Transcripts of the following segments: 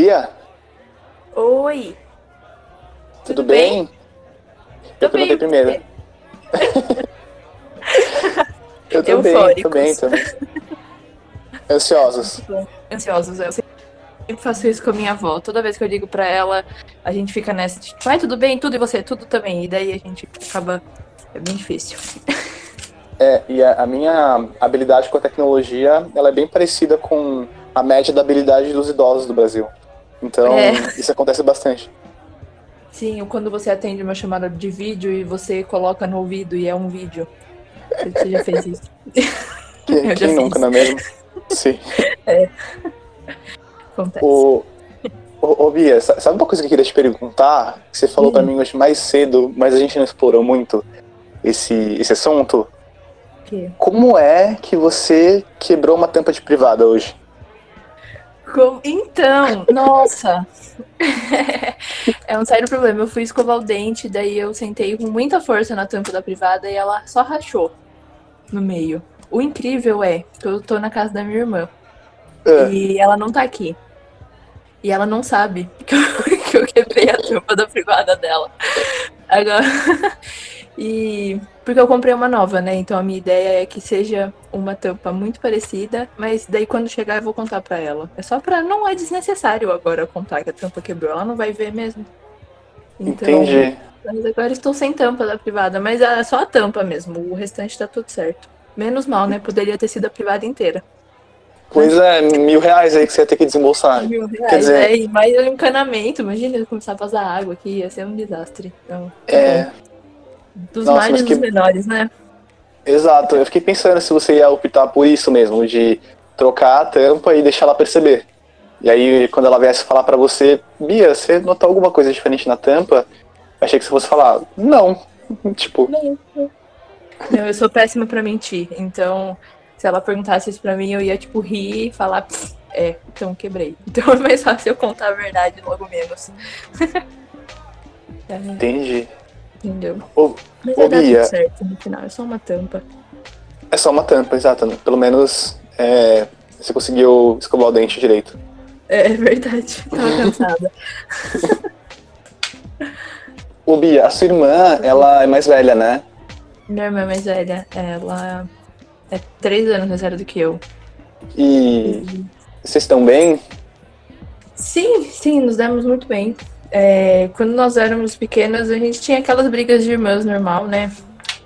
Bia, Oi. tudo, Tudo bem? Tô Eu perguntei bem, primeiro. eu tô bem, tô bem também. Ansiosos. Ansiosos. Eu sempre faço isso com a minha avó. Toda vez que eu ligo pra ela, a gente fica nessa de, vai tudo bem, tudo e você, tudo também. E daí a gente acaba. É bem difícil. É, e a, a minha habilidade com a tecnologia, ela é bem parecida com a média da habilidade dos idosos do Brasil. Então, É. isso acontece bastante. Sim, quando você atende uma chamada de vídeo e você coloca no ouvido e é um vídeo. Você já fez isso? Quem, quem nunca, não é mesmo? Sim. Acontece. Ô, ô, ô, Bia, sa- sabe uma coisa que eu queria te perguntar? Que você falou pra Hum. mim hoje mais cedo, mas a gente não explorou muito esse, esse assunto. Que- Como é que você quebrou uma tampa de privada hoje? Com- Então, nossa. é um sério problema. Eu fui escovar o dente, daí eu sentei com muita força na tampa da privada e ela só rachou no meio. O incrível é que eu tô na casa da minha irmã Ah, e ela não tá aqui. E ela não sabe que eu, que eu quebrei a tampa da privada dela. Agora. E. Porque eu comprei uma nova, né? Então a minha ideia é que seja uma tampa muito parecida, mas daí quando chegar eu vou contar pra ela. É só pra. Não é desnecessário agora contar que a tampa quebrou, ela não vai ver mesmo. Então, entendi. Mas agora estou sem tampa da privada, mas é só a tampa mesmo, o restante tá tudo certo. Menos mal, né? Poderia ter sido a privada inteira. Pois é, mil reais aí que você ia ter que desembolsar. Mil reais, Quer dizer- é, e mais o encanamento, imagina eu começar a vazar água aqui, ia ser um desastre. Então, tá É, bom. Dos Nossa, males mas dos que- menores, né? exato. Eu fiquei pensando se você ia optar por isso mesmo, de trocar a tampa e deixar ela perceber. E aí, quando ela viesse falar pra você, Bia, você notou alguma coisa diferente na tampa? Achei que você fosse falar, não. Tipo, Não, eu sou péssima pra mentir, então se ela perguntasse isso pra mim, eu ia tipo rir e falar, "Pff, é, então quebrei. Então é mais fácil eu contar a verdade logo menos. É, entendi. Entendeu? Ô, Mas Ô, vai dar Bia. tudo certo no final, é só uma tampa. É só uma tampa, exato. Pelo menos é, você conseguiu escovar o dente direito. É, é verdade, tava cansada. Ô, Bia, a sua irmã, ela é mais velha, né? Minha irmã mais velha, ela é três anos mais velha do que eu. E vocês estão bem? Sim, sim, nos demos muito bem. É, quando nós éramos pequenas, a gente tinha aquelas brigas de irmãs normal, né?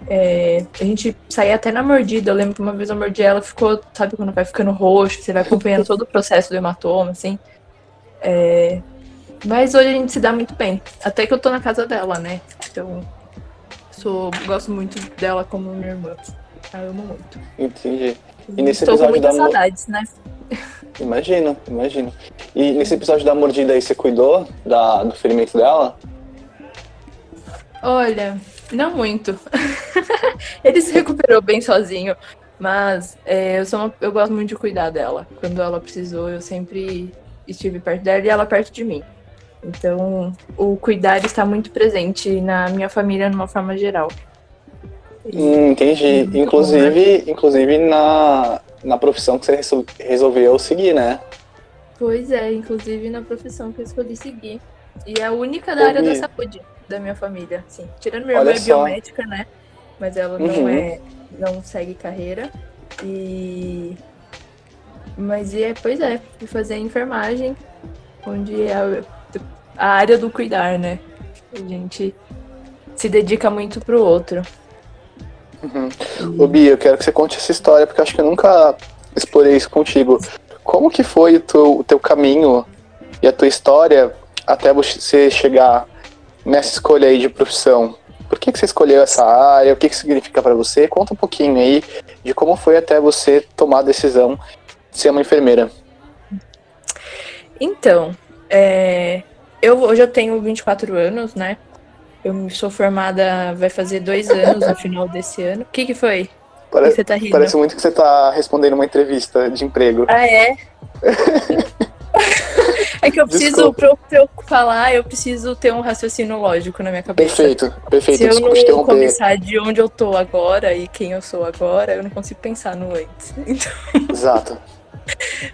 É, a gente saía até na mordida. Eu lembro que uma vez eu mordi ela, ficou, sabe quando vai ficando roxo, você vai acompanhando todo o processo do hematoma, assim. É, mas hoje a gente se dá muito bem. Até que eu tô na casa dela, né? Então, sou, gosto muito dela como minha irmã. Eu amo muito. Entendi. E nesse Estou com muitas saudades, né? Imagino, imagino. E nesse episódio da mordida aí, você cuidou da, do ferimento dela? Olha, não muito. Ele se recuperou bem sozinho, mas é, eu, sou uma- eu gosto muito de cuidar dela. Quando ela precisou, eu sempre estive perto dela e ela perto de mim. Então, o cuidar está muito presente na minha família, de uma forma geral. Hum, entendi. Muito Inclusive, inclusive na, na profissão que você resol- resolveu seguir, né? Pois é, inclusive na profissão que eu escolhi seguir. E é a única da área da saúde da minha família, sim. Tirando minha irmã Olha é só. biomédica, né? Mas ela não Uhum. é, não segue carreira. E mas é, pois é, fui fazer enfermagem, onde é a, a área do cuidar, né? A gente se dedica muito pro outro. Uhum. Ô, Bia, eu quero que você conte essa história, porque eu acho que eu nunca explorei isso contigo. Como que foi o teu, o teu caminho e a tua história até você chegar nessa escolha aí de profissão? Por que, que você escolheu essa área? O que, que significa pra você? Conta um pouquinho aí de como foi até você tomar a decisão de ser uma enfermeira. Então, é, eu hoje eu tenho 24 anos, né? Eu sou formada, vai fazer dois anos no final desse ano. O que que foi? Por que tá? Parece muito que você tá respondendo uma entrevista de emprego. Ah, é? é que eu preciso, pra eu, pra eu falar, eu preciso ter um raciocínio lógico na minha cabeça. Perfeito, perfeito. Se eu Desculpa não começar de onde eu tô agora e quem eu sou agora, eu não consigo pensar no antes. Então, Exato.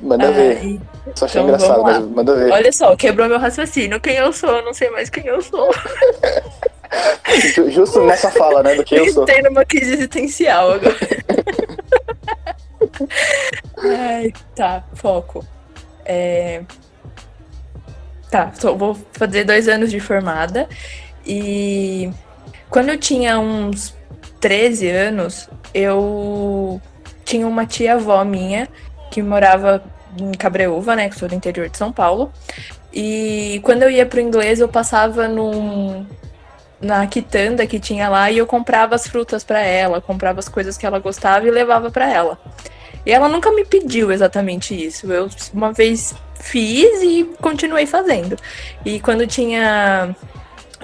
Manda Ah, ver. Só achei então engraçado, mas manda ver. Olha só, quebrou meu raciocínio. Quem eu sou? Eu não sei mais quem eu sou. Ju- Justo nessa fala, né? Do que eu sou. Entrei numa crise existencial agora. Ai, tá, foco. É... Tá, só vou fazer dois anos de formada. E quando eu tinha uns 13 anos, eu tinha uma tia-avó minha que morava em Cabreúva, né? Que sou do interior de São Paulo. E quando eu ia pro inglês, eu passava num, na quitanda que tinha lá e eu comprava as frutas pra ela, comprava as coisas que ela gostava e levava pra ela. E ela nunca me pediu exatamente isso. Eu uma vez fiz e continuei fazendo. E quando tinha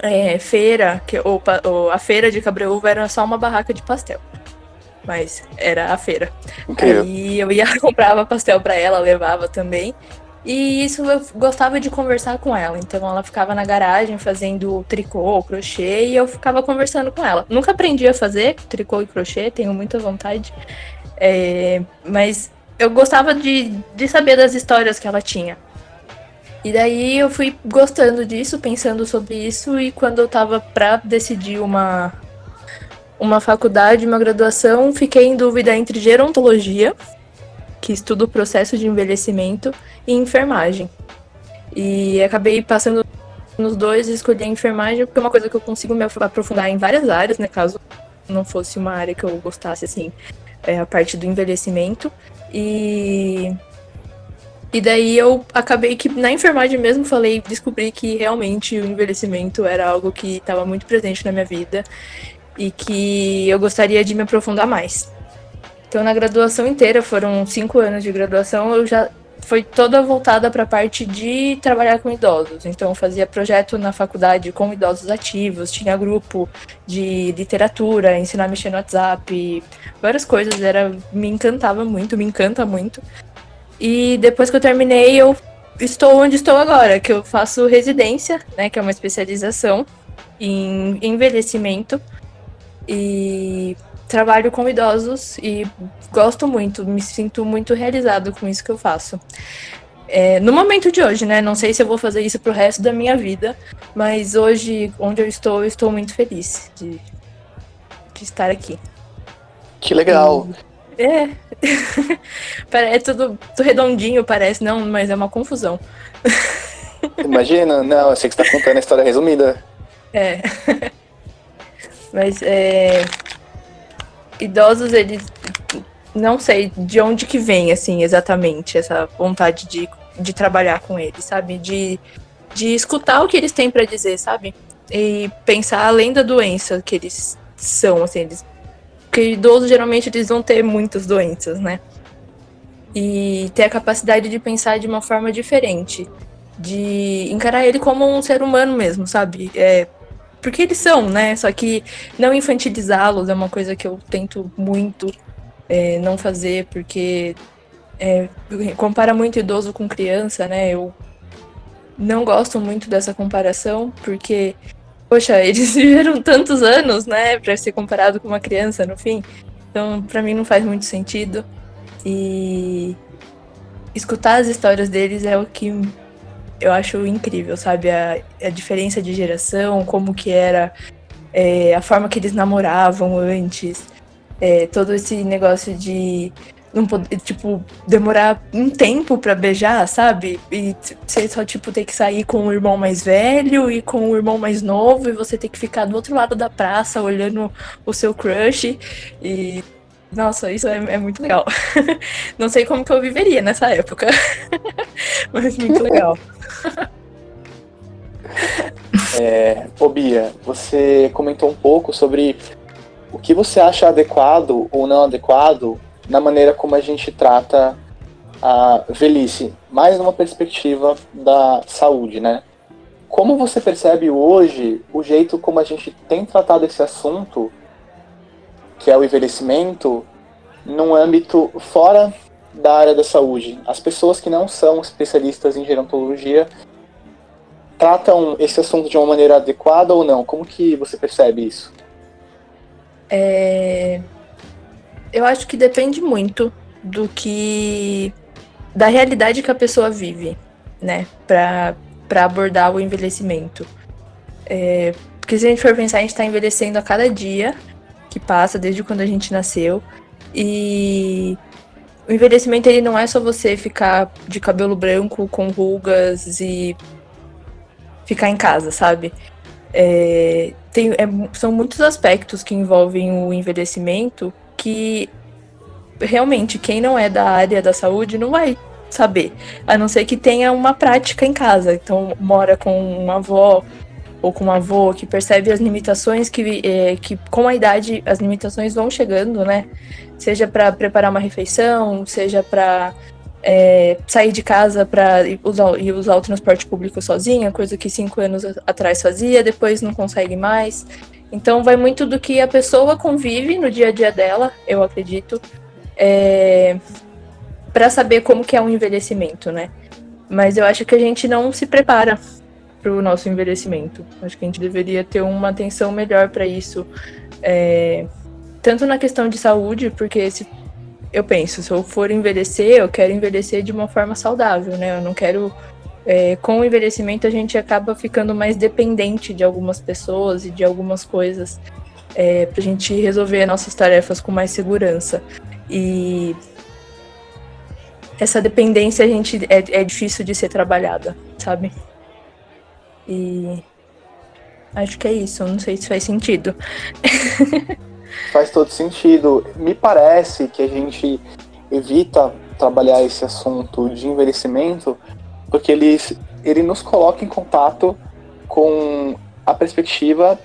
é, feira, que, ou a feira de Cabreúva era só uma barraca de pastel. Mas era a feira. Incrível. Aí eu ia, comprava pastel pra ela, levava também. E isso eu gostava de conversar com ela. Então ela ficava na garagem fazendo tricô, crochê e eu ficava conversando com ela. Nunca aprendi a fazer tricô e crochê, tenho muita vontade. É, mas eu gostava de, de saber das histórias que ela tinha. E daí eu fui gostando disso, pensando sobre isso, e quando eu tava pra decidir uma, uma faculdade, uma graduação, fiquei em dúvida entre gerontologia, que estuda o processo de envelhecimento, e enfermagem. E acabei passando nos dois e escolhi a enfermagem, porque é uma coisa que eu consigo me aprofundar em várias áreas, né? Caso não fosse uma área que eu gostasse, assim, é, a parte do envelhecimento. E. E daí eu acabei que na enfermagem mesmo falei, descobri que realmente o envelhecimento era algo que estava muito presente na minha vida e que eu gostaria de me aprofundar mais. Então na graduação inteira, foram cinco anos de graduação, eu já foi toda voltada para a parte de trabalhar com idosos. Então fazia projeto na faculdade com idosos ativos, tinha grupo de literatura, ensinar a mexer no WhatsApp, várias coisas, era me encantava muito, me encanta muito. E depois que eu terminei, eu estou onde estou agora, que eu faço residência, né, que é uma especialização em envelhecimento e trabalho com idosos e gosto muito, me sinto muito realizado com isso que eu faço. É, no momento de hoje, né? Não sei se eu vou fazer isso pro resto da minha vida, mas hoje, onde eu estou, eu estou muito feliz de, de estar aqui. Que legal. É. é tudo, tudo redondinho, parece, não, mas é uma confusão. Imagina? Não, eu sei que você tá contando a história resumida. É. Mas é. Idosos, eles. Não sei de onde que vem, assim, exatamente, essa vontade de, de trabalhar com eles, sabe? De, de escutar o que eles têm para dizer, sabe? E pensar além da doença que eles são, assim, eles. Porque idosos geralmente eles vão ter muitas doenças, né? E ter a capacidade de pensar de uma forma diferente. De encarar ele como um ser humano mesmo, sabe? É, porque eles são, né? Só que não infantilizá-los é uma coisa que eu tento muito é, não fazer, porque é, compara muito idoso com criança, né? Eu não gosto muito dessa comparação, porque, poxa, eles viveram tantos anos, né, para ser comparado com uma criança no fim. Então, para mim não faz muito sentido. E escutar as histórias deles é o que eu acho incrível, sabe? A, a diferença de geração, como que era é, a forma que eles namoravam antes, é, todo esse negócio de não poder, tipo, demorar um tempo para beijar, sabe? E você só, tipo, ter que sair com o irmão mais velho e com o irmão mais novo, e você ter que ficar do outro lado da praça olhando o seu crush. E. Nossa, isso é, é muito legal. Não sei como que eu viveria nessa época. Mas muito legal. É, ô Bia, você comentou um pouco sobre o que você acha adequado ou não adequado na maneira como a gente trata a velhice, mais numa perspectiva da saúde, né? Como você percebe hoje o jeito como a gente tem tratado esse assunto, que é o envelhecimento, num âmbito fora da área da saúde? As pessoas que não são especialistas em gerontologia tratam esse assunto de uma maneira adequada ou não? Como que você percebe isso? É... Eu acho que depende muito do que da realidade que a pessoa vive, né? Para abordar o envelhecimento. É, porque se a gente for pensar, a gente está envelhecendo a cada dia que passa, desde quando a gente nasceu. E o envelhecimento ele não é só você ficar de cabelo branco, com rugas e ficar em casa, sabe? É, tem, é, são muitos aspectos que envolvem o envelhecimento que realmente quem não é da área da saúde não vai saber, a não ser que tenha uma prática em casa. Então, mora com uma avó ou com um avô que percebe as limitações que, é, que com a idade as limitações vão chegando, né? Seja para preparar uma refeição, seja para é, sair de casa para usar, ir usar o transporte público sozinha, coisa que cinco anos atrás fazia, depois não consegue mais. Então vai muito do que a pessoa convive no dia a dia dela, eu acredito, é, para saber como que é um envelhecimento, né? Mas eu acho que a gente não se prepara para o nosso envelhecimento. Acho que a gente deveria ter uma atenção melhor para isso, é, tanto na questão de saúde, porque se eu penso, se eu for envelhecer, eu quero envelhecer de uma forma saudável, né? Eu não quero. É, com o envelhecimento, a gente acaba ficando mais dependente de algumas pessoas e de algumas coisas é, para a gente resolver nossas tarefas com mais segurança. E essa dependência a gente é, é difícil de ser trabalhada, sabe? E acho que é isso. Não sei se faz sentido. faz todo sentido. Me parece que a gente evita trabalhar esse assunto de envelhecimento porque ele, ele nos coloca em contato com a perspectiva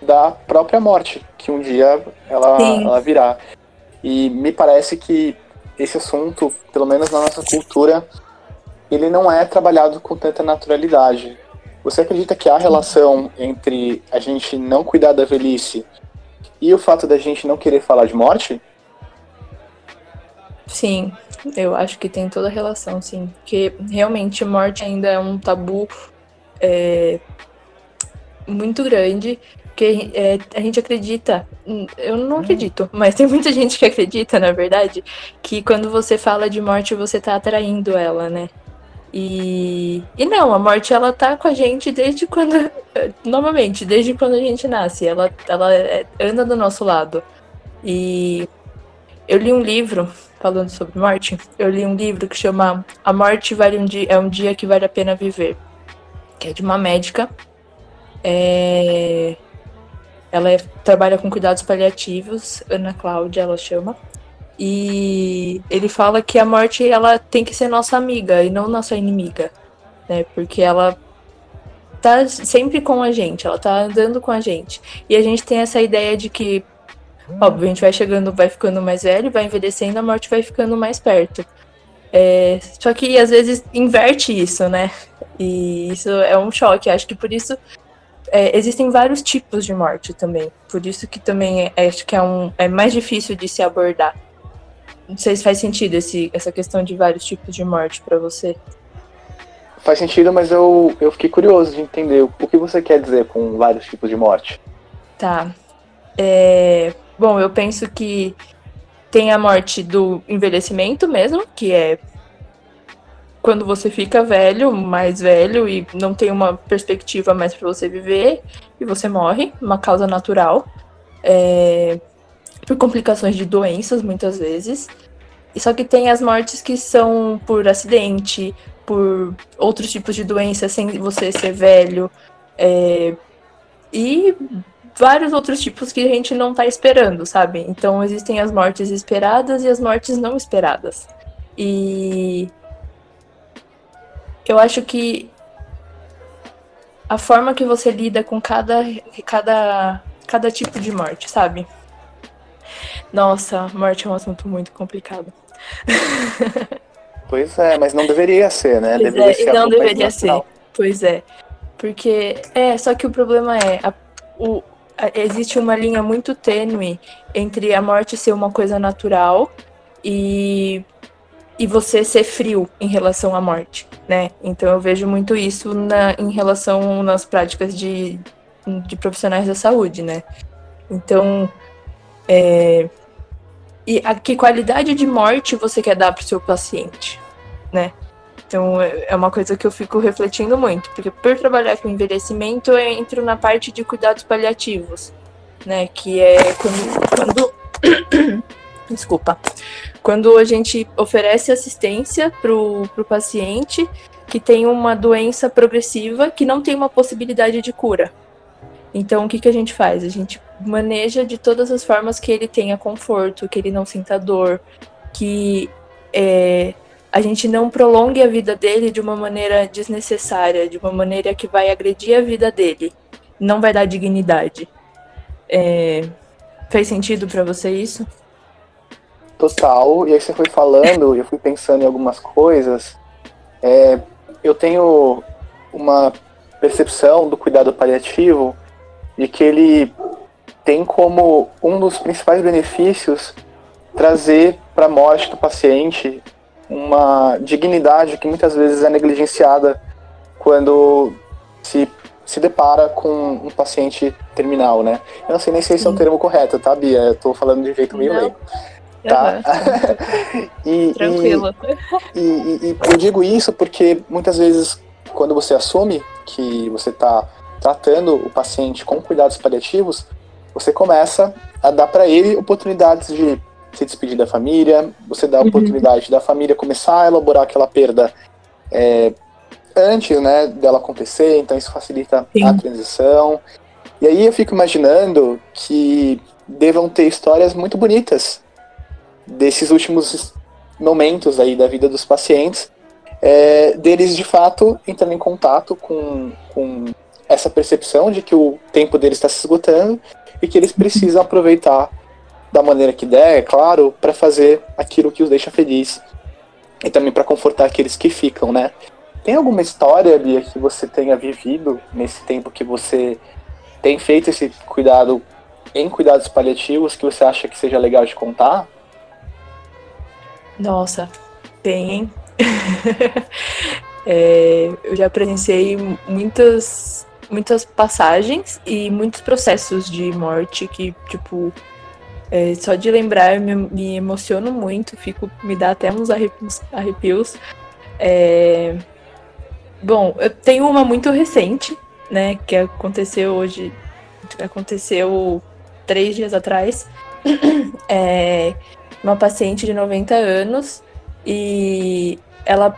da própria morte, que um dia ela, ela virá. E me parece que esse assunto, pelo menos na nossa cultura, ele não é trabalhado com tanta naturalidade. Você acredita que há relação entre a gente não cuidar da velhice e o fato da gente não querer falar de morte? Sim, eu acho que tem toda a relação, sim. Porque realmente morte ainda é um tabu é, muito grande. Porque é, a gente acredita, eu não acredito, mas tem muita gente que acredita, na verdade, que quando você fala de morte, você tá atraindo ela, né? E, e não, a morte ela tá com a gente desde quando. Novamente, desde quando a gente nasce. Ela, ela é, anda do nosso lado. E eu li um livro falando sobre morte. Eu li um livro que chama A Morte vale um dia, é um dia que vale a pena viver. Que é de uma médica. É... Ela é, trabalha com cuidados paliativos, Ana Cláudia, ela chama. E ele fala que a morte ela tem que ser nossa amiga e não nossa inimiga, né? Porque ela tá sempre com a gente, ela tá andando com a gente. E a gente tem essa ideia de que, óbvio, a gente vai chegando, vai ficando mais velho, vai envelhecendo, a morte vai ficando mais perto. É, só que às vezes inverte isso, né? E isso é um choque. Acho que por isso é, existem vários tipos de morte também. Por isso que também é, acho que é, um, é mais difícil de se abordar. Não sei se faz sentido esse, essa questão de vários tipos de morte para você. Faz sentido, mas eu, eu fiquei curioso de entender o que você quer dizer com vários tipos de morte. Tá. É, bom, eu penso que tem a morte do envelhecimento mesmo, que é quando você fica velho, mais velho e não tem uma perspectiva mais para você viver e você morre, uma causa natural. É, por complicações de doenças, muitas vezes. Só que tem as mortes que são por acidente, por outros tipos de doenças sem você ser velho. É, e vários outros tipos que a gente não tá esperando, sabe? Então existem as mortes esperadas e as mortes não esperadas. E eu acho que a forma que você lida com cada, cada, cada tipo de morte, sabe? Nossa, morte é um assunto muito complicado. Pois é, mas não deveria ser, né? Pois deveria é, ser não deveria ser. Pois é. Porque, é, só que o problema é, a, o, a, existe uma linha muito tênue entre a morte ser uma coisa natural e, e você ser frio em relação à morte, né? Então eu vejo muito isso na, em relação nas práticas de, de profissionais da saúde, né? Então, é, e a que qualidade de morte você quer dar para o seu paciente, né? Então é, é uma coisa que eu fico refletindo muito, porque por trabalhar com envelhecimento eu entro na parte de cuidados paliativos, né? Que é quando, quando... desculpa, quando a gente oferece assistência para o paciente que tem uma doença progressiva que não tem uma possibilidade de cura. Então, o que, que a gente faz? A gente maneja de todas as formas que ele tenha conforto, que ele não sinta dor, que é, a gente não prolongue a vida dele de uma maneira desnecessária, de uma maneira que vai agredir a vida dele, não vai dar dignidade. É, fez sentido para você isso? Total. E aí você foi falando, eu fui pensando em algumas coisas. É, eu tenho uma percepção do cuidado paliativo de que ele tem como um dos principais benefícios trazer para a morte do paciente uma dignidade que muitas vezes é negligenciada quando se, se depara com um paciente terminal, né? Eu não sei nem se esse é o termo correto, tá, Bia? Eu tô falando de jeito meio leigo. Tá? e, Tranquilo. E, e, e eu digo isso porque muitas vezes, quando você assume que você está tratando o paciente com cuidados paliativos, você começa a dar para ele oportunidades de se despedir da família, você dá a uhum. oportunidade da família começar a elaborar aquela perda é, antes né, dela acontecer, então isso facilita Sim. a transição. E aí eu fico imaginando que devam ter histórias muito bonitas desses últimos momentos aí da vida dos pacientes, é, deles de fato entrando em contato com, com essa percepção de que o tempo deles está se esgotando e que eles precisam aproveitar da maneira que der, é claro, para fazer aquilo que os deixa feliz e também para confortar aqueles que ficam, né? Tem alguma história, Bia, que você tenha vivido nesse tempo que você tem feito esse cuidado em cuidados paliativos que você acha que seja legal de contar? Nossa, tem, hein? é, eu já presenciei muitas muitas passagens e muitos processos de morte que, tipo, é, só de lembrar eu me, me, emociono muito, fico, me dá até uns arrepios. arrepios. É... Bom, eu tenho uma muito recente, né, que aconteceu hoje, aconteceu três dias atrás. é uma paciente de 90 anos e ela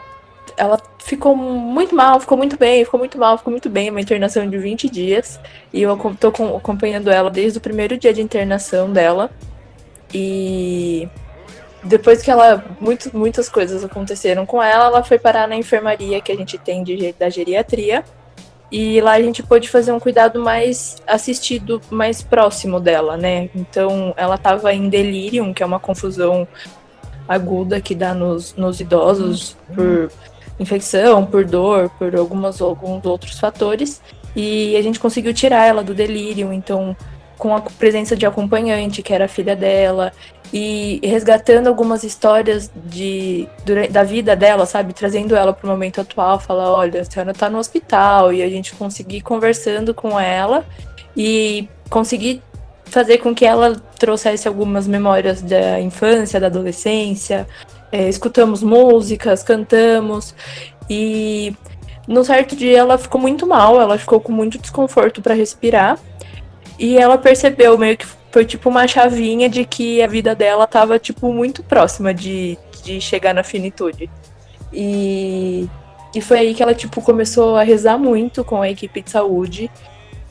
ela ficou muito mal, ficou muito bem, ficou muito mal, ficou muito bem, uma internação de 20 dias. E eu tô acompanhando ela desde o primeiro dia de internação dela. E depois que ela. Muito, muitas coisas aconteceram com ela, ela foi parar na enfermaria que a gente tem de, da geriatria. E lá a gente pôde fazer um cuidado mais assistido, mais próximo dela, né? Então ela tava em delírio, que é uma confusão aguda que dá nos, nos idosos por infecção, por dor, por algumas, alguns outros fatores. E a gente conseguiu tirar ela do delírio, então com a presença de acompanhante, que era a filha dela, e resgatando algumas histórias de, da vida dela, sabe? Trazendo ela para o momento atual, falar, olha, a senhora está no hospital, e a gente conseguir conversando com ela e conseguir fazer com que ela trouxesse algumas memórias da infância, da adolescência, é, escutamos músicas, cantamos e no certo dia ela ficou muito mal, ela ficou com muito desconforto para respirar e ela percebeu meio que foi tipo uma chavinha de que a vida dela tava tipo muito próxima de, de chegar na finitude. E, e foi aí que ela tipo começou a rezar muito com a equipe de saúde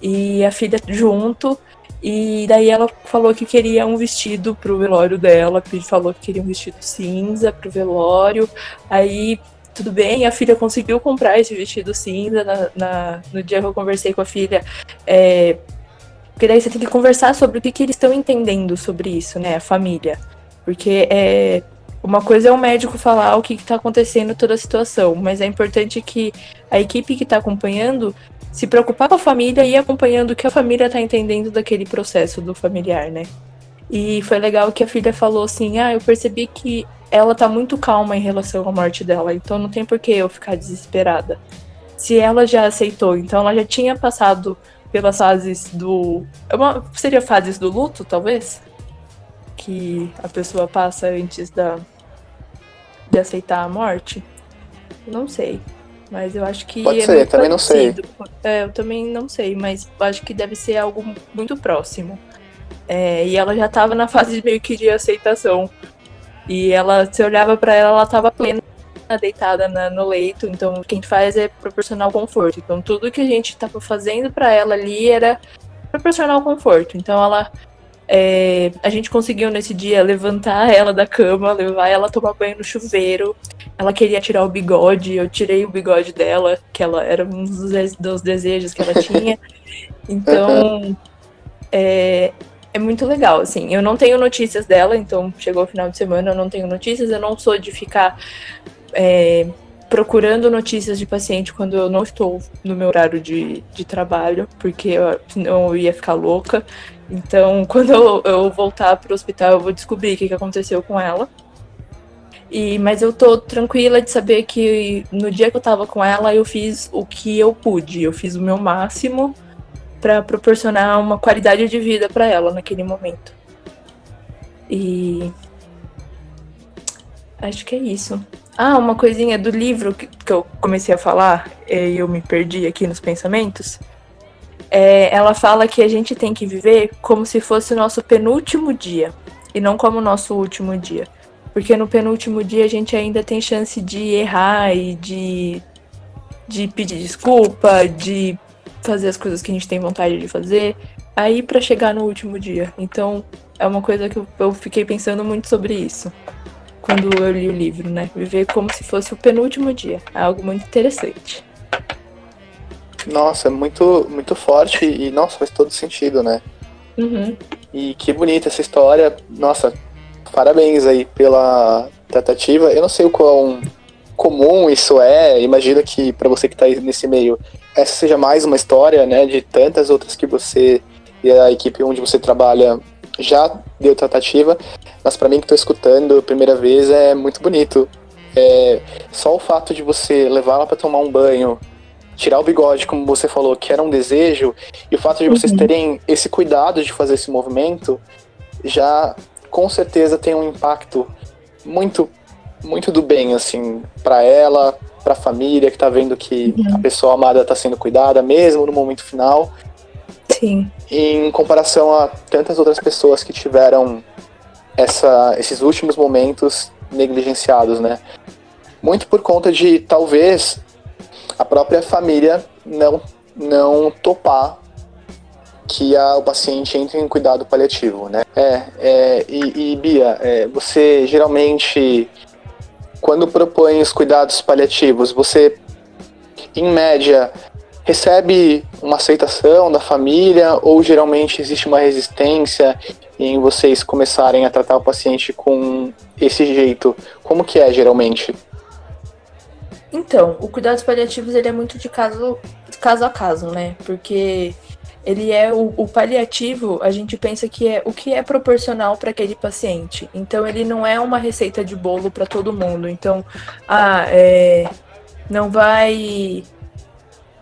e a filha junto e daí ela falou que queria um vestido pro velório dela, falou que queria um vestido cinza pro velório. Aí, tudo bem, a filha conseguiu comprar esse vestido cinza na, na no dia que eu conversei com a filha. É, porque daí você tem que conversar sobre o que, que eles estão entendendo sobre isso, né? A família. Porque é, uma coisa é o médico falar o que está acontecendo toda a situação, mas é importante que a equipe que está acompanhando se preocupar com a família e acompanhando o que a família tá entendendo daquele processo do familiar, né? E foi legal que a filha falou assim: Ah, eu percebi que ela tá muito calma em relação à morte dela, então não tem por que eu ficar desesperada. Se ela já aceitou, então ela já tinha passado pelas fases do. É seria fases do luto, talvez? Que a pessoa passa antes da, de aceitar a morte. Não sei. Mas eu acho que. Pode é ser, também parecido. não sei. É, eu também não sei, mas acho que deve ser algo muito próximo. É, e ela já tava na fase meio que de aceitação. E ela, se olhava para ela, ela tava plena deitada na, no leito, então quem faz é proporcionar o conforto. Então tudo que a gente estava fazendo para ela ali era proporcionar o conforto. Então ela é, a gente conseguiu nesse dia levantar ela da cama, levar ela a tomar banho no chuveiro. Ela queria tirar o bigode, eu tirei o bigode dela, que ela era um dos, dos desejos que ela tinha. Então, é, é muito legal, assim. Eu não tenho notícias dela, então chegou o final de semana, eu não tenho notícias. Eu não sou de ficar é, procurando notícias de paciente quando eu não estou no meu horário de, de trabalho, porque eu, senão eu ia ficar louca. Então, quando eu, eu voltar para o hospital, eu vou descobrir o que, que aconteceu com ela. E, mas eu tô tranquila de saber que no dia que eu tava com ela, eu fiz o que eu pude. Eu fiz o meu máximo para proporcionar uma qualidade de vida para ela naquele momento. E acho que é isso. Ah, uma coisinha do livro que, que eu comecei a falar e eu me perdi aqui nos pensamentos. É, ela fala que a gente tem que viver como se fosse o nosso penúltimo dia e não como o nosso último dia. Porque no penúltimo dia a gente ainda tem chance de errar e de, de pedir desculpa, de fazer as coisas que a gente tem vontade de fazer, aí para chegar no último dia. Então é uma coisa que eu, eu fiquei pensando muito sobre isso quando eu li o livro, né? Viver como se fosse o penúltimo dia. É algo muito interessante. Nossa, muito, muito forte e, nossa, faz todo sentido, né? Uhum. E que bonita essa história. Nossa, parabéns aí pela tratativa. Eu não sei o quão comum isso é. Imagina que para você que está nesse meio, essa seja mais uma história, né, de tantas outras que você e a equipe onde você trabalha já deu tratativa. Mas para mim que estou escutando a primeira vez é muito bonito. É, só o fato de você levar ela para tomar um banho, tirar o bigode, como você falou, que era um desejo, e o fato de vocês uhum. terem esse cuidado de fazer esse movimento, já com certeza tem um impacto muito, muito do bem, assim, para ela, para a família que tá vendo que uhum. a pessoa amada tá sendo cuidada, mesmo no momento final. Sim. Em comparação a tantas outras pessoas que tiveram essa, esses últimos momentos negligenciados, né? Muito por conta de talvez a própria família não, não topar que a, o paciente entre em cuidado paliativo, né? É, é e, e Bia, é, você geralmente, quando propõe os cuidados paliativos, você, em média, recebe uma aceitação da família ou geralmente existe uma resistência em vocês começarem a tratar o paciente com esse jeito? Como que é geralmente? Então, o cuidados paliativos ele é muito de caso, caso a caso, né? Porque ele é o, o paliativo, a gente pensa que é o que é proporcional para aquele paciente. Então, ele não é uma receita de bolo para todo mundo. Então, ah, é, não vai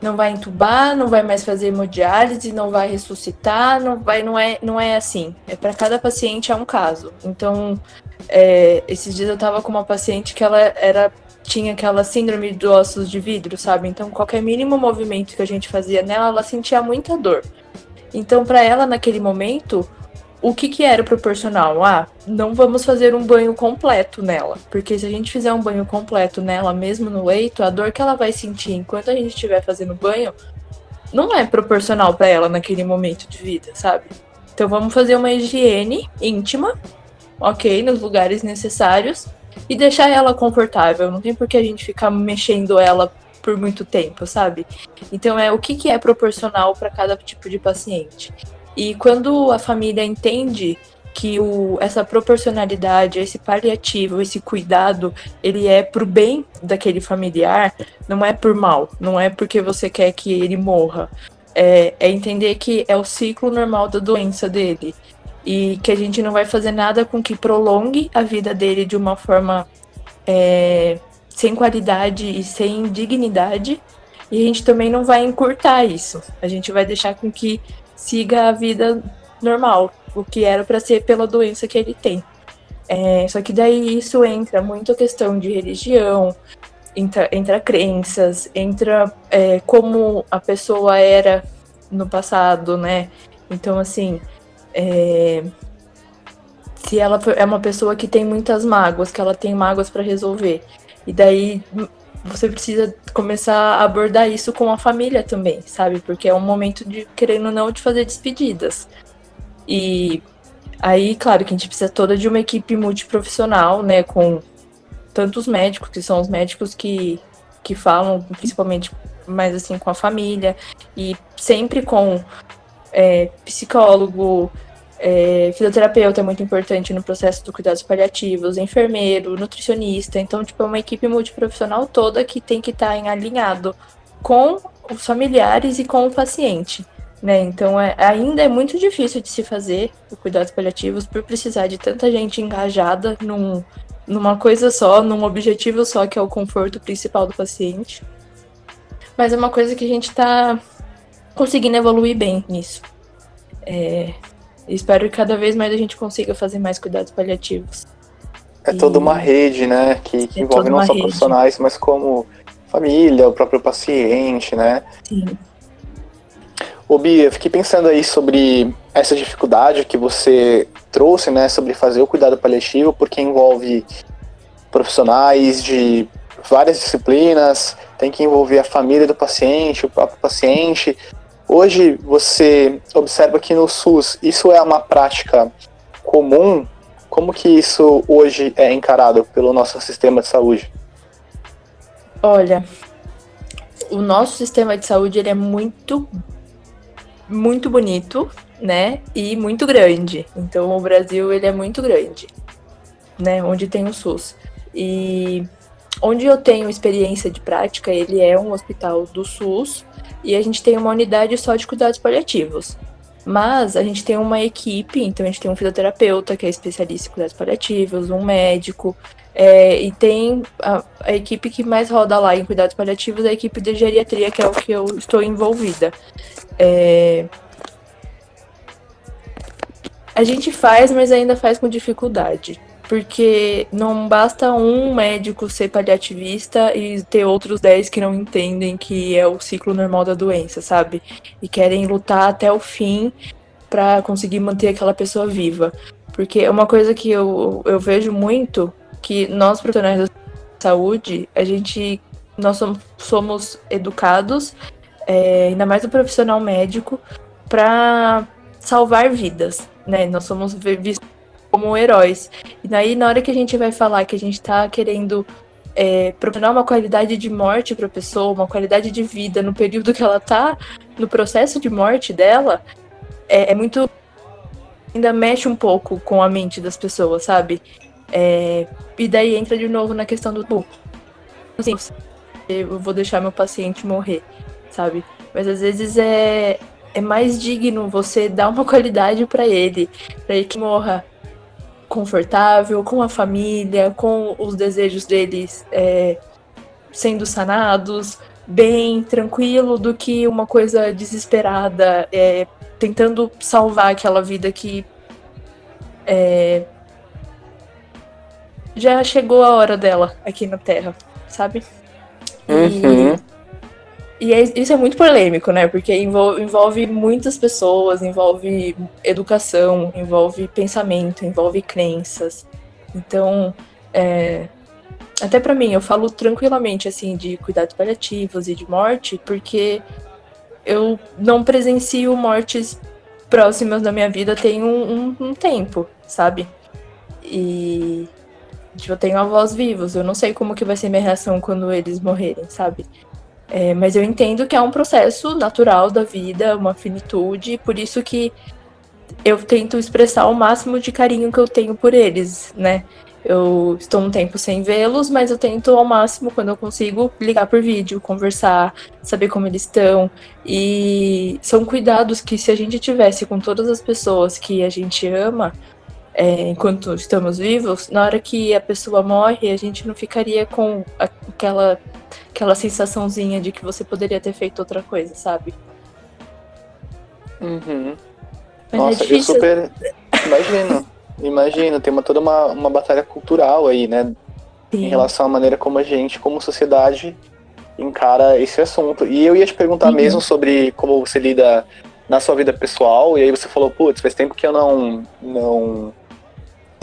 não vai entubar, não vai mais fazer hemodiálise, não vai ressuscitar, não vai, não é, não é assim. É para cada paciente é um caso. Então, é, esses dias eu tava com uma paciente que ela era tinha aquela síndrome de ossos de vidro, sabe? Então, qualquer mínimo movimento que a gente fazia nela, ela sentia muita dor. Então, para ela, naquele momento, o que, que era proporcional? Ah, não vamos fazer um banho completo nela. Porque se a gente fizer um banho completo nela, mesmo no leito, a dor que ela vai sentir enquanto a gente estiver fazendo banho não é proporcional para ela naquele momento de vida, sabe? Então vamos fazer uma higiene íntima, ok, nos lugares necessários, e deixar ela confortável. Não tem por que a gente ficar mexendo ela por muito tempo, sabe? Então é o que, que é proporcional para cada tipo de paciente. E quando a família entende que o, essa proporcionalidade, esse paliativo, esse cuidado, ele é pro bem daquele familiar, não é por mal, não é porque você quer que ele morra. É, é entender que é o ciclo normal da doença dele e que a gente não vai fazer nada com que prolongue a vida dele de uma forma é, sem qualidade e sem dignidade. E a gente também não vai encurtar isso. A gente vai deixar com que siga a vida normal, o que era para ser pela doença que ele tem. É, só que daí isso entra muito a questão de religião, entra, entra crenças, entra é, como a pessoa era no passado, né? Então, assim, é, se ela é uma pessoa que tem muitas mágoas, que ela tem mágoas para resolver, e daí você precisa começar a abordar isso com a família também, sabe? Porque é um momento de, querendo ou não, de fazer despedidas. E aí, claro, que a gente precisa toda de uma equipe multiprofissional, né? Com tantos médicos, que são os médicos que, que falam, principalmente mais assim, com a família, e sempre com é, psicólogo, é, fisioterapeuta é muito importante no processo do cuidados paliativos, enfermeiro, nutricionista. Então, tipo, é uma equipe multiprofissional toda que tem que estar tá em alinhado com os familiares e com o paciente. Né? Então, é, ainda é muito difícil de se fazer o cuidados paliativos por precisar de tanta gente engajada num, numa coisa só, num objetivo só, que é o conforto principal do paciente. Mas é uma coisa que a gente está conseguindo evoluir bem nisso. É, Espero que cada vez mais a gente consiga fazer mais cuidados paliativos. É e... toda uma rede, né? Que, que é envolve não só rede. profissionais, mas como família, o próprio paciente, né? Sim. Ô Bia, fiquei pensando aí sobre essa dificuldade que você trouxe, né? Sobre fazer o cuidado paliativo, porque envolve profissionais de várias disciplinas, tem que envolver a família do paciente, o próprio paciente, Hoje você observa que no SUS isso é uma prática comum. Como que isso hoje é encarado pelo nosso sistema de saúde? Olha, o nosso sistema de saúde ele é muito muito bonito, né? E muito grande. Então o Brasil ele é muito grande, né? Onde tem o SUS. E onde eu tenho experiência de prática, ele é um hospital do SUS, e a gente tem uma unidade só de cuidados paliativos. Mas a gente tem uma equipe, então a gente tem um fisioterapeuta que é especialista em cuidados paliativos, um médico, é, e tem a, a, equipe que mais roda lá em cuidados paliativos, a equipe de geriatria, que é o que eu estou envolvida. É, a gente faz, mas ainda faz com dificuldade porque não basta um médico ser paliativista e ter outros 10 que não entendem que é o ciclo normal da doença, sabe? E querem lutar até o fim para conseguir manter aquela pessoa viva. Porque é uma coisa que eu, eu vejo muito que nós profissionais da saúde, a gente nós somos, somos educados, é, ainda mais o profissional médico, para salvar vidas, né? Nós somos vistos como heróis. E daí, na hora que a gente vai falar que a gente tá querendo é, proporcionar uma qualidade de morte para a pessoa, uma qualidade de vida no período que ela tá no processo de morte dela, é, é muito. ainda mexe um pouco com a mente das pessoas, sabe? É, e daí entra de novo na questão do. Assim, eu vou deixar meu paciente morrer, sabe? Mas às vezes é, é mais digno você dar uma qualidade para ele, para ele que morra confortável, com a família, com os desejos deles é, sendo sanados, bem tranquilo, do que uma coisa desesperada, é, tentando salvar aquela vida que é, já chegou a hora dela aqui na Terra, sabe? Uhum. E e é, isso é muito polêmico, né? Porque envolve, envolve, muitas pessoas, envolve educação, envolve pensamento, envolve crenças. Então, é, até para mim, eu falo tranquilamente assim de cuidados paliativos e de morte, porque eu não presencio mortes próximas da minha vida tem um, um, um tempo, sabe? E tipo, eu tenho avós vivos, eu não sei como que vai ser minha reação quando eles morrerem, sabe? É, mas eu entendo que é um processo natural da vida, uma finitude, por isso que eu tento expressar o máximo de carinho que eu tenho por eles, né? Eu estou um tempo sem vê-los, mas eu tento ao máximo, quando eu consigo, ligar por vídeo, conversar, saber como eles estão. E são cuidados que, se a gente tivesse com todas as pessoas que a gente ama, é, enquanto estamos vivos, na hora que a pessoa morre, a gente não ficaria com aquela, aquela sensaçãozinha de que você poderia ter feito outra coisa, sabe? Uhum. É Nossa, é eu super. Imagino, imagino, tem uma, toda uma, uma batalha cultural aí, né? Sim. em relação à maneira como a gente, como sociedade, encara esse assunto. E eu ia te perguntar uhum. mesmo sobre como você lida na sua vida pessoal, e aí você falou, putz, faz tempo que eu não, não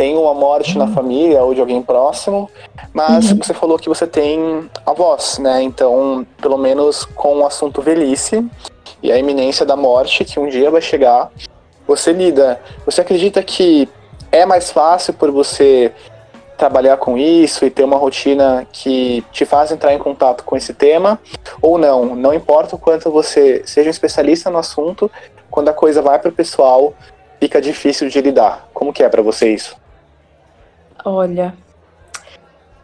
tenho uma morte na família ou de alguém próximo, mas uhum. você falou que você tem avós, né? Então, pelo menos com o assunto velhice e a iminência da morte, que um dia vai chegar, você lida. Você acredita que é mais fácil por você trabalhar com isso e ter uma rotina que te faz entrar em contato com esse tema, ou não, não importa o quanto você seja um especialista no assunto, quando a coisa vai para o pessoal, fica difícil de lidar. Como que é para você isso? Olha,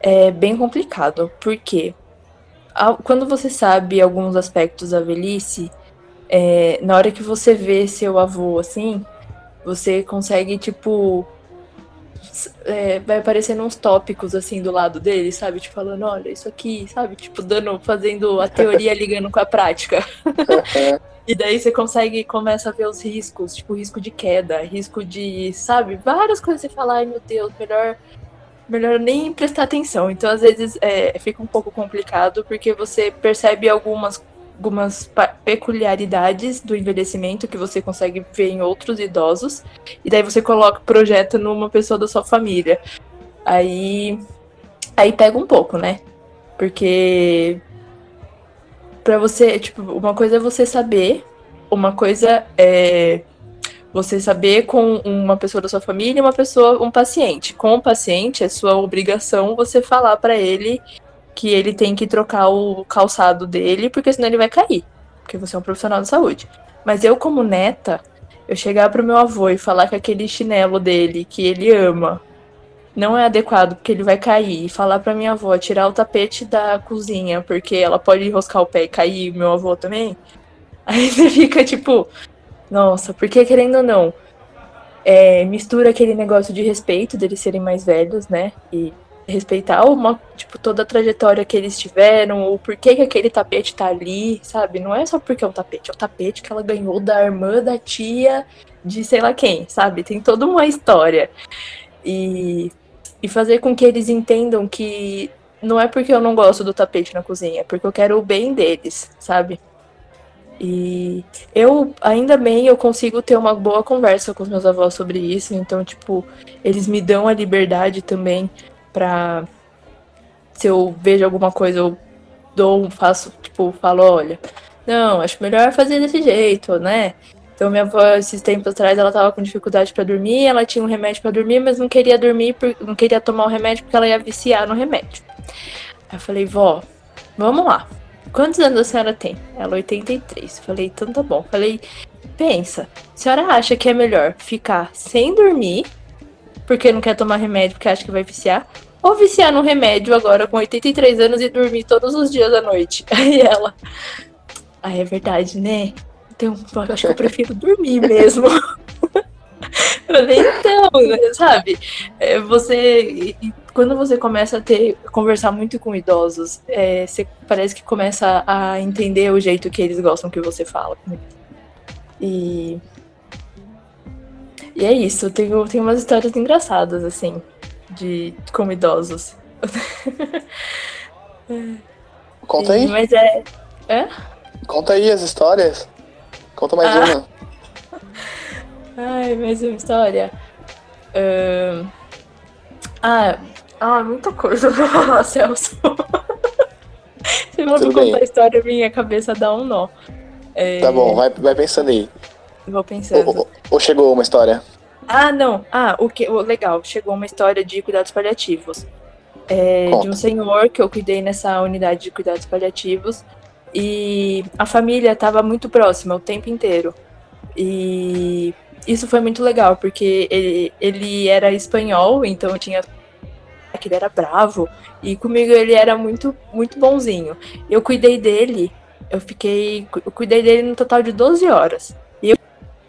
é bem complicado, porque quando você sabe alguns aspectos da velhice, é, na hora que você vê seu avô assim, você consegue, tipo, é, vai aparecendo uns tópicos assim do lado dele, sabe? Tipo, falando, olha, isso aqui, sabe? Tipo, dando, fazendo a teoria ligando com a prática. e daí você consegue, começa a ver os riscos, tipo, risco de queda, risco de, sabe? Várias coisas você fala, ai meu Deus, melhor. Melhor nem prestar atenção. Então, às vezes, é, fica um pouco complicado, porque você percebe algumas algumas peculiaridades do envelhecimento que você consegue ver em outros idosos, e daí você coloca, projeta numa pessoa da sua família. Aí aí pega um pouco, né? Porque para você, tipo, uma coisa é você saber, uma coisa é você saber com uma pessoa da sua família uma pessoa, um paciente. Com o paciente, é sua obrigação você falar para ele que ele tem que trocar o calçado dele, porque senão ele vai cair. Porque você é um profissional de saúde. Mas eu, como neta, eu chegar pro meu avô e falar que aquele chinelo dele, que ele ama, não é adequado porque ele vai cair, e falar pra minha avó tirar o tapete da cozinha, porque ela pode enroscar o pé e cair, meu avô também. Aí você fica tipo, nossa, porque querendo ou não, é, mistura aquele negócio de respeito deles serem mais velhos, né? E respeitar uma, tipo, toda a trajetória que eles tiveram, o porquê que aquele tapete tá ali, sabe? Não é só porque é um tapete, é o tapete que ela ganhou da irmã da tia de sei lá quem, sabe? Tem toda uma história. E, e fazer com que eles entendam que não é porque eu não gosto do tapete na cozinha, é porque eu quero o bem deles, sabe? E eu, ainda bem, eu consigo ter uma boa conversa com os meus avós sobre isso. Então, tipo, eles me dão a liberdade também pra. Se eu vejo alguma coisa, eu dou, faço, tipo, falo, olha, não, acho melhor fazer desse jeito, né? Então minha avó, esses tempos atrás, ela tava com dificuldade para dormir, ela tinha um remédio para dormir, mas não queria dormir, por, não queria tomar o remédio porque ela ia viciar no remédio. Aí eu falei, vó, vamos lá. Quantos anos a senhora tem? Ela 83. Falei, então tá bom. Falei, pensa, a senhora acha que é melhor ficar sem dormir, porque não quer tomar remédio porque acha que vai viciar, ou viciar no remédio agora com 83 anos e dormir todos os dias à noite. Aí ela. Ah, é verdade, né? Então, eu acho que eu prefiro dormir mesmo. Então, sabe? É, você. Quando você começa a ter, conversar muito com idosos, é, você parece que começa a entender o jeito que eles gostam que você fala. E. E é isso, tem tenho umas histórias engraçadas, assim de como idosos. Conta aí. Mas é. É? Conta aí as histórias. Conta mais ah. uma. Ai, mais uma história. Uh... Ah, ah, muita coisa pra falar, Celso. Se eu não contar a história, minha cabeça dá um nó. É... Tá bom, vai, vai pensando aí. Vou pensando. Ou, ou chegou uma história? Ah, não. Ah, o que o legal, chegou uma história de cuidados paliativos. É, de um senhor que eu cuidei nessa unidade de cuidados paliativos. E a família estava muito próxima o tempo inteiro. E isso foi muito legal, porque ele, ele era espanhol, então tinha. que ele era bravo. E comigo ele era muito, muito bonzinho. Eu cuidei dele, eu fiquei. Eu cuidei dele no total de 12 horas. E eu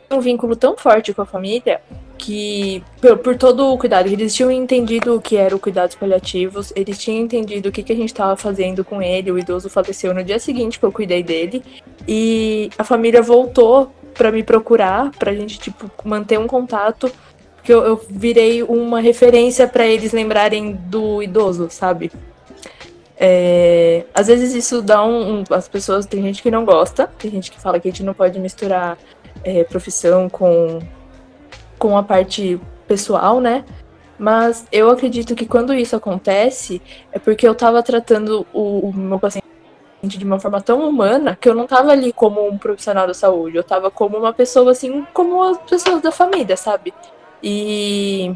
um vínculo tão forte com a família que, por, por, todo o cuidado, eles tinham entendido o que era o cuidados paliativos, eles tinham entendido o que, que a gente estava fazendo com ele. O idoso faleceu no dia seguinte que eu cuidei dele, e a família voltou para me procurar, pra gente, tipo, manter um contato, que eu, eu virei uma referência para eles lembrarem do idoso, sabe? É, às vezes isso dá um, um, As pessoas. Tem gente que não gosta, tem gente que fala que a gente não pode misturar é, profissão com, com a parte pessoal, né? Mas eu acredito que quando isso acontece, é porque eu tava tratando o, o meu paciente de uma forma tão humana que eu não tava ali como um profissional da saúde, eu tava como uma pessoa assim, como as pessoas da família, sabe? E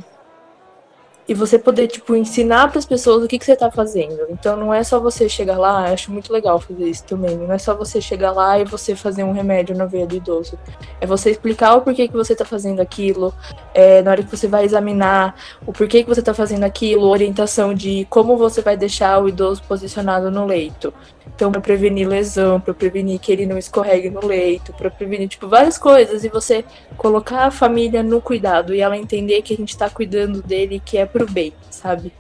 e você poder, tipo, ensinar para as pessoas o que, que você está fazendo. Então não é só você chegar lá, acho muito legal fazer isso também. Não é só você chegar lá e você fazer um remédio na veia do idoso. É você explicar o porquê que você está fazendo aquilo, é, na hora que você vai examinar o porquê que você está fazendo aquilo, orientação de como você vai deixar o idoso posicionado no leito. Então, para prevenir lesão, para prevenir que ele não escorregue no leito, para prevenir, tipo, várias coisas. E você colocar a família no cuidado e ela entender que a gente está cuidando dele, que é pro bem, sabe?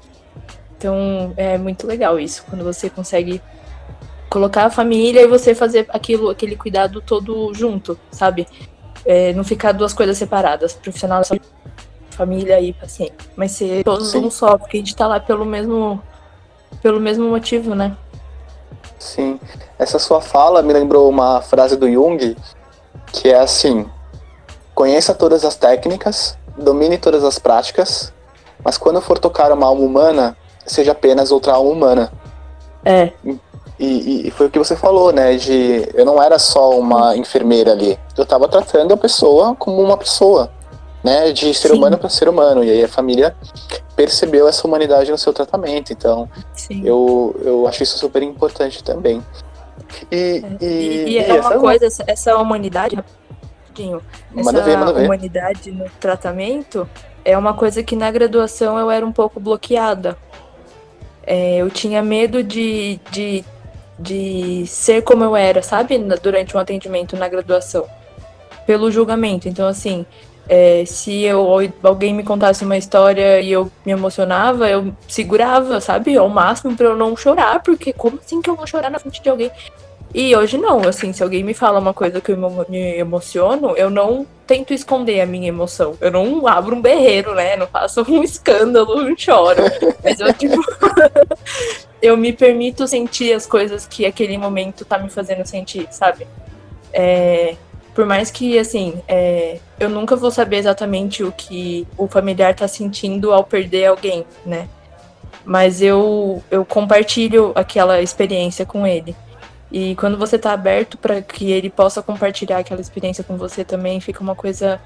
Então, é muito legal isso, quando você consegue colocar a família e você fazer aquilo, aquele cuidado todo junto, sabe? É, não ficar duas coisas separadas, profissional, família e paciente, mas ser todos um só, porque a gente tá lá pelo mesmo, pelo mesmo motivo, né? Sim. Essa sua fala me lembrou uma frase do Jung, que é assim: conheça todas as técnicas, domine todas as práticas, mas quando for tocar uma alma humana, seja apenas outra alma humana. É. E, e, foi o que você falou, né? De eu não era só uma enfermeira ali. Eu estava tratando a pessoa como uma pessoa, né? De ser Sim. humano para ser humano. E aí a família percebeu essa humanidade no seu tratamento. Então, Sim. eu, eu acho isso super importante também. E, é, e, e é uma coisa, essa, humanidade, rapidinho, essa ver, humanidade no tratamento é uma coisa que na graduação eu era um pouco bloqueada. É, eu tinha medo de, de, de ser como eu era, sabe? Durante um atendimento na graduação. Pelo julgamento. Então, assim, é, se eu, alguém me contasse uma história e eu me emocionava, eu segurava, sabe? Ao máximo para eu não chorar, porque como assim que eu vou chorar na frente de alguém? E hoje não, assim, se alguém me fala uma coisa que eu me emociono, eu não tento esconder a minha emoção. Eu não abro um berreiro, né? Não faço um escândalo, não choro. Mas eu, tipo, eu me permito sentir as coisas que aquele momento tá me fazendo sentir, sabe? É, por mais que, assim, é, eu nunca vou saber exatamente o que o familiar tá sentindo ao perder alguém, né? Mas eu, eu compartilho aquela experiência com ele. E quando você está aberto para que ele possa compartilhar aquela experiência com você também, fica uma coisa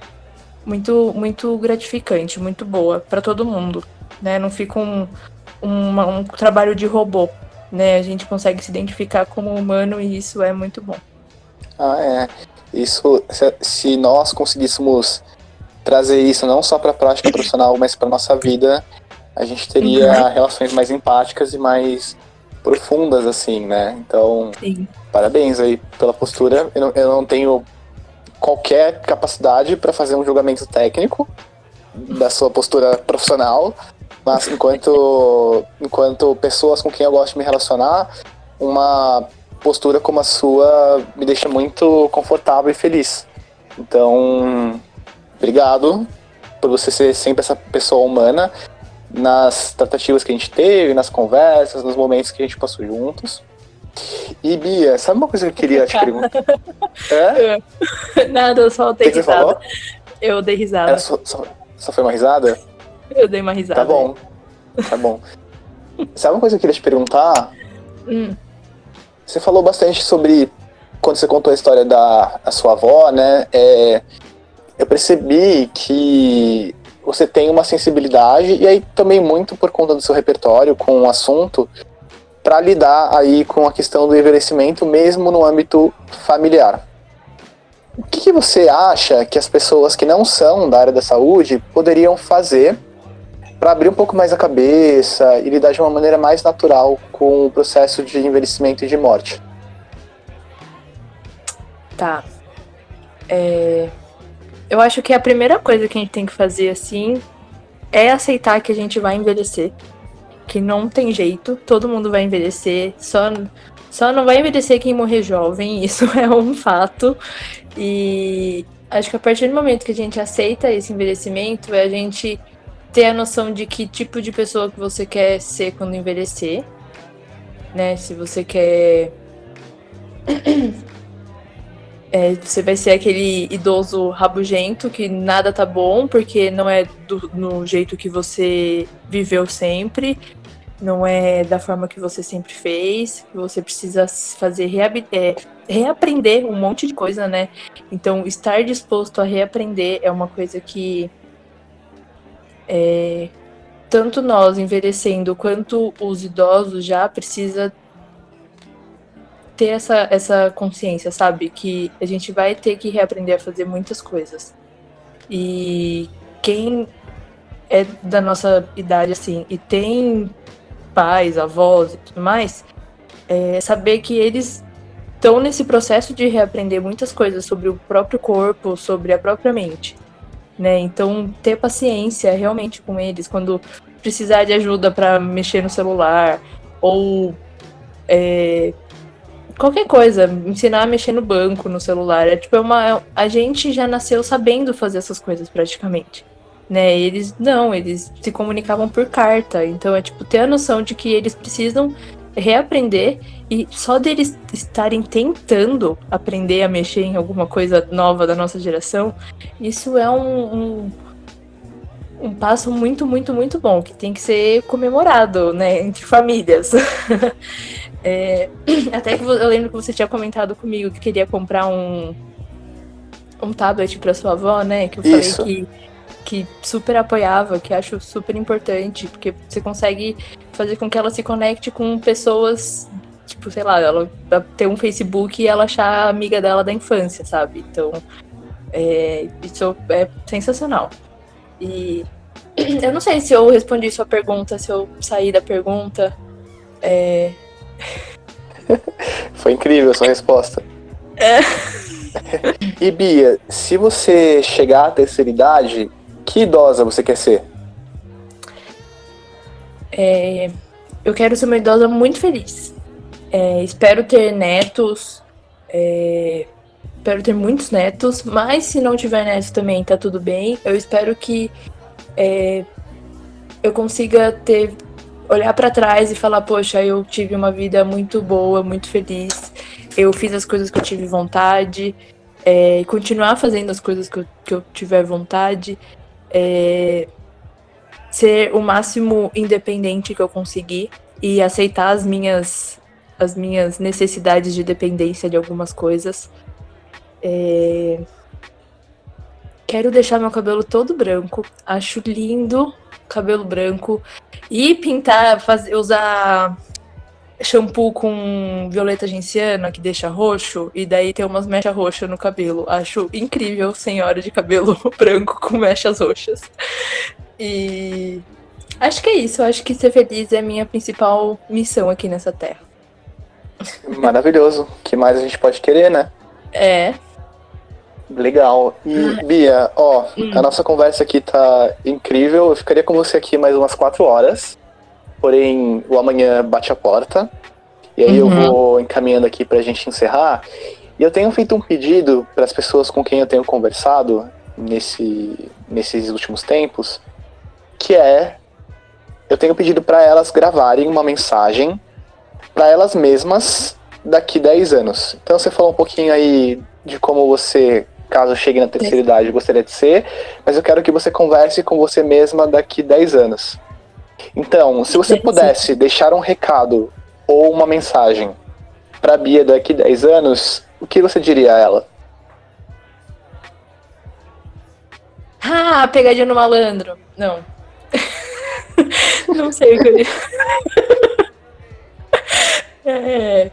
muito muito gratificante, muito boa para todo mundo, né? Não fica um, um, um trabalho de robô, né? A gente consegue se identificar como humano e isso é muito bom. Ah, é. Isso, se, nós conseguíssemos trazer isso não só para a prática profissional, mas para nossa vida, a gente teria uhum. relações mais empáticas e mais profundas, assim, né? Então, Sim. parabéns aí pela postura. Eu não, eu não tenho qualquer capacidade para fazer um julgamento técnico da sua postura profissional, mas enquanto, enquanto pessoas com quem eu gosto de me relacionar, uma postura como a sua me deixa muito confortável e feliz. Então, obrigado por você ser sempre essa pessoa humana nas tratativas que a gente teve, nas conversas, nos momentos que a gente passou juntos. E Bia, sabe uma coisa que eu queria te perguntar? É? Nada, eu só dei risada. Eu dei risada. Só, só, só, foi uma risada? Eu dei uma risada. Tá bom. Tá bom. sabe uma coisa que eu queria te perguntar? Hum. Você falou bastante sobre quando você contou a história da sua avó, né? É, eu percebi que você tem uma sensibilidade, e aí também muito por conta do seu repertório com o assunto, para lidar aí com a questão do envelhecimento, mesmo no âmbito familiar. O que, que, você acha que as pessoas que não são da área da saúde poderiam fazer para abrir um pouco mais a cabeça e lidar de uma maneira mais natural com o processo de envelhecimento e de morte? Tá. É, eu acho que a primeira coisa que a gente tem que fazer, assim, é aceitar que a gente vai envelhecer. Que não tem jeito, todo mundo vai envelhecer, só, só não vai envelhecer quem morrer jovem, isso é um fato. E Acho que a partir do momento que a gente aceita esse envelhecimento, é a gente ter a noção de que tipo de pessoa que você quer ser quando envelhecer, né? Se você quer é, você vai ser aquele idoso rabugento que nada tá bom porque não é do, no jeito que você viveu sempre, não é da forma que você sempre fez, você precisa fazer é, reaprender um monte de coisa, né? Então, estar disposto a reaprender é uma coisa que é, tanto nós envelhecendo quanto os idosos já precisa ter essa, essa consciência, sabe? Que a gente vai ter que reaprender a fazer muitas coisas. E quem é da nossa idade, assim, e tem pais, avós e tudo mais, é saber que eles estão nesse processo de reaprender muitas coisas sobre o próprio corpo, sobre a própria mente. Né? Então, ter paciência realmente com eles quando precisar de ajuda para mexer no celular ou é, qualquer coisa, ensinar a mexer no banco, no celular. É tipo é uma a gente já nasceu sabendo fazer essas coisas praticamente né? Eles não, eles se comunicavam por carta. Então é tipo ter a noção de que eles precisam reaprender e só deles estarem tentando aprender a mexer em alguma coisa nova da nossa geração, isso é um, um, um passo muito, muito, muito bom que tem que ser comemorado, né, entre famílias. é, até que eu lembro que você tinha comentado comigo que queria comprar um um tablet para sua avó, né? Que eu isso. falei que que super apoiava, que acho super importante, porque você consegue fazer com que ela se conecte com pessoas, tipo, sei lá, ela ter um Facebook e ela achar amiga dela da infância, sabe? Então, é, isso é sensacional. E eu não sei se eu respondi sua pergunta, se eu saí da pergunta. É... Foi incrível a sua resposta. É. e Bia, se você chegar à terceira idade, que idosa você quer ser? É, eu quero ser uma idosa muito feliz. É, espero ter netos. É, espero ter muitos netos, mas se não tiver netos também tá tudo bem. Eu espero que é, eu consiga ter olhar para trás e falar, poxa, eu tive uma vida muito boa, muito feliz. Eu fiz as coisas que eu tive vontade. É, continuar fazendo as coisas que eu, que eu tiver vontade é, ser o máximo independente que eu conseguir e aceitar as minhas as minhas necessidades de dependência de algumas coisas. É... Quero deixar meu cabelo todo branco. Acho lindo cabelo branco. E pintar, fazer, usar shampoo com violeta genciana que deixa roxo e daí tem umas mechas roxas no cabelo. Acho incrível senhora de cabelo branco com mechas roxas. E acho que é isso. Acho que ser feliz é a minha principal missão aqui nessa terra. Maravilhoso. O que mais a gente pode querer, né? É. Legal. E, Bia, ó, hum. a nossa conversa aqui tá incrível. Eu ficaria com você aqui mais umas quatro horas porém o amanhã bate a porta. E aí uhum. eu vou encaminhando aqui pra gente encerrar. E eu tenho feito um pedido para as pessoas com quem eu tenho conversado nesse, nesses últimos tempos, que é eu tenho pedido para elas gravarem uma mensagem para elas mesmas daqui 10 anos. Então você falou um pouquinho aí de como você, caso chegue na terceira idade, gostaria de ser, mas eu quero que você converse com você mesma daqui 10 anos. Então, se você pudesse deixar um recado ou uma mensagem para Bia daqui 10 anos, o que você diria a ela? Ah, pegadinha no malandro. Não. Não sei o que eu diria. é,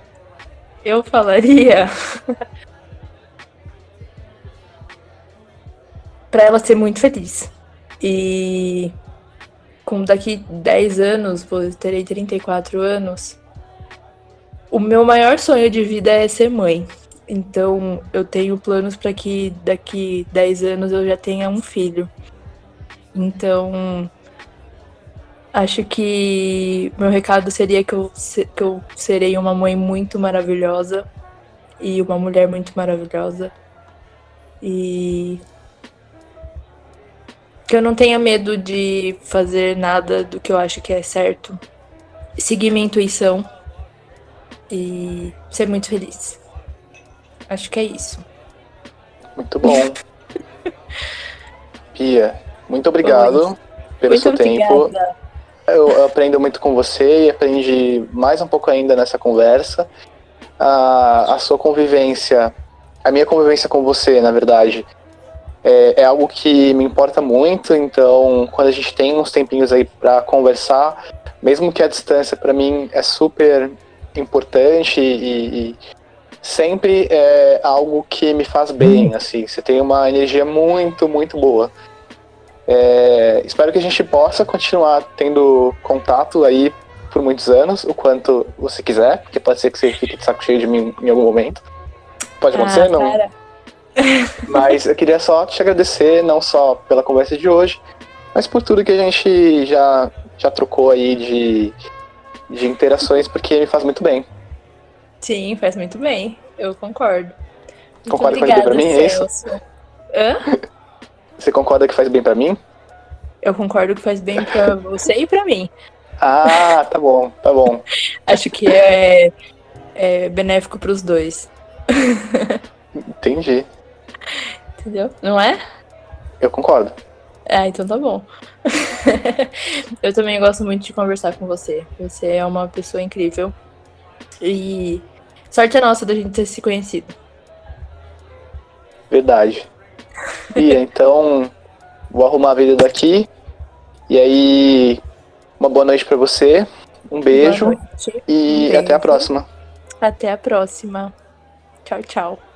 eu falaria para ela ser muito feliz. E com daqui 10 anos, vou terei 34 anos, o meu maior sonho de vida é ser mãe. Então, eu tenho planos para que daqui 10 anos eu já tenha um filho. Então, acho que meu recado seria que eu, que eu serei uma mãe muito maravilhosa e uma mulher muito maravilhosa. E que eu não tenha medo de fazer nada do que eu acho que é certo. Seguir minha intuição e ser muito feliz. Acho que é isso. Muito bom. Pia, muito obrigado Oi. pelo muito seu obrigada. tempo. Eu aprendo muito com você e aprendi mais um pouco ainda nessa conversa. A, a sua convivência, a minha convivência com você, na verdade, é, é, algo que me importa muito. Então, quando a gente tem uns tempinhos aí para conversar, mesmo que a distância para mim é super importante e, e, sempre é algo que me faz bem. Hum. Assim, você tem uma energia muito, muito boa. É, espero que a gente possa continuar tendo contato aí por muitos anos, o quanto você quiser, porque pode ser que você fique de saco cheio de mim em algum momento. Pode acontecer, ah, não? Cara. Mas eu queria só te agradecer, não só pela conversa de hoje, mas por tudo que a gente já, já trocou aí de, de interações, porque me faz muito bem. Sim, faz muito bem. Eu concordo. Muito Concorda que faz bem pra mim? É isso? Hã? Você concorda que faz bem para mim? Eu concordo que faz bem para você e para mim. Ah, tá bom, tá bom. Acho que é, é benéfico para os dois. Entendi. Entendeu? Não é? Eu concordo. Ah, então tá bom. eu também gosto muito de conversar com você. Você é uma pessoa incrível. E sorte é nossa da gente ter se conhecido. Verdade. Bia, então vou arrumar a vida daqui. E aí, uma boa noite para você. Um beijo. E um beijo. até a próxima. Até a próxima. Tchau, tchau.